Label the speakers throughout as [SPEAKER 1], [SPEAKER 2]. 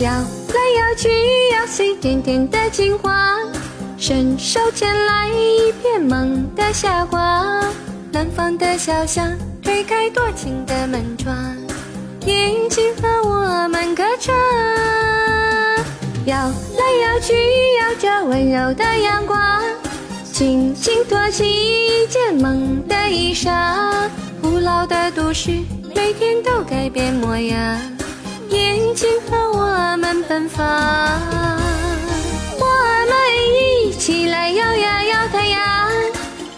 [SPEAKER 1] 摇来摇去，摇碎点点的金花，伸手牵来一片梦的霞花。南方的小巷，推开多情的门窗，眼睛和我们歌唱。摇来摇去，摇着温柔的阳光，轻轻托起一件梦的衣裳。古老的都市，每天都改变模样。眼睛和我们奔放，我们一起来摇呀摇太阳，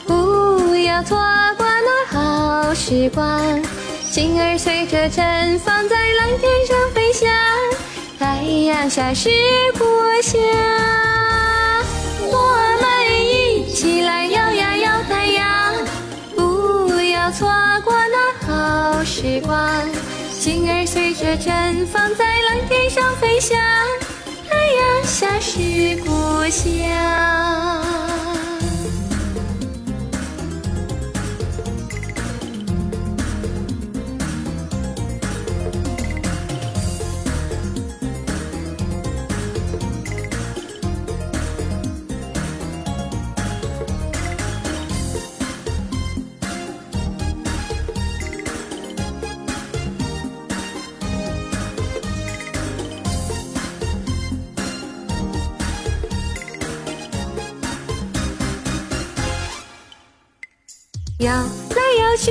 [SPEAKER 1] 不要错过那好时光。心儿随着晨风在蓝天上飞翔，太阳下是故乡。着绽放在蓝天上飞翔，太阳下是故乡。摇来摇去，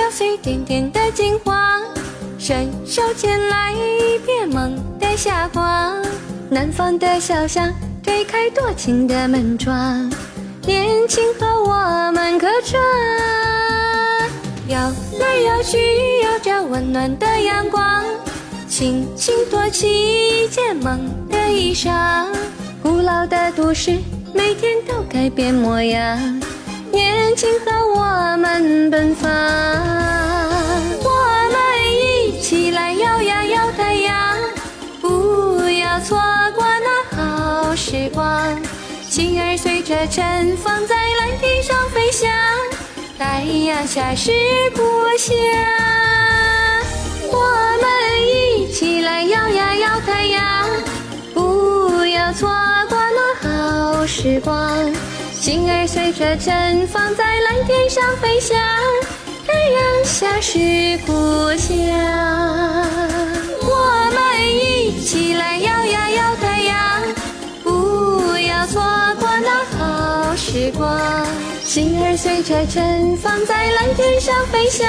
[SPEAKER 1] 摇碎点点的金黄，伸手牵来一片梦的霞光。南方的小巷，推开多情的门窗，年轻和我们歌唱。摇来摇去，摇着温暖的阳光，轻轻托起一件梦的衣裳。古老的都市，每天都改变模样。年轻和我们奔放，我们一起来摇呀摇太阳，不要错过那好时光。心儿随着晨风在蓝天上飞翔，太阳下是故乡。我们一起来摇呀摇太阳，不要错过那好时光。心儿随着晨风在蓝天上飞翔，太阳下是故乡。我们一起来摇呀摇太阳，不要错过那好时光。心儿随着晨风在蓝天上飞翔，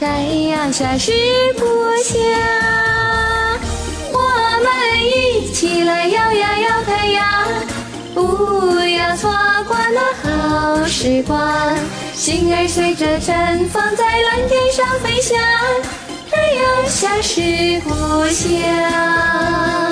[SPEAKER 1] 太阳下是故乡。我们一起来摇呀摇太阳，不要错。那好时光，心儿随着晨风在蓝天上飞翔，太阳下是故乡。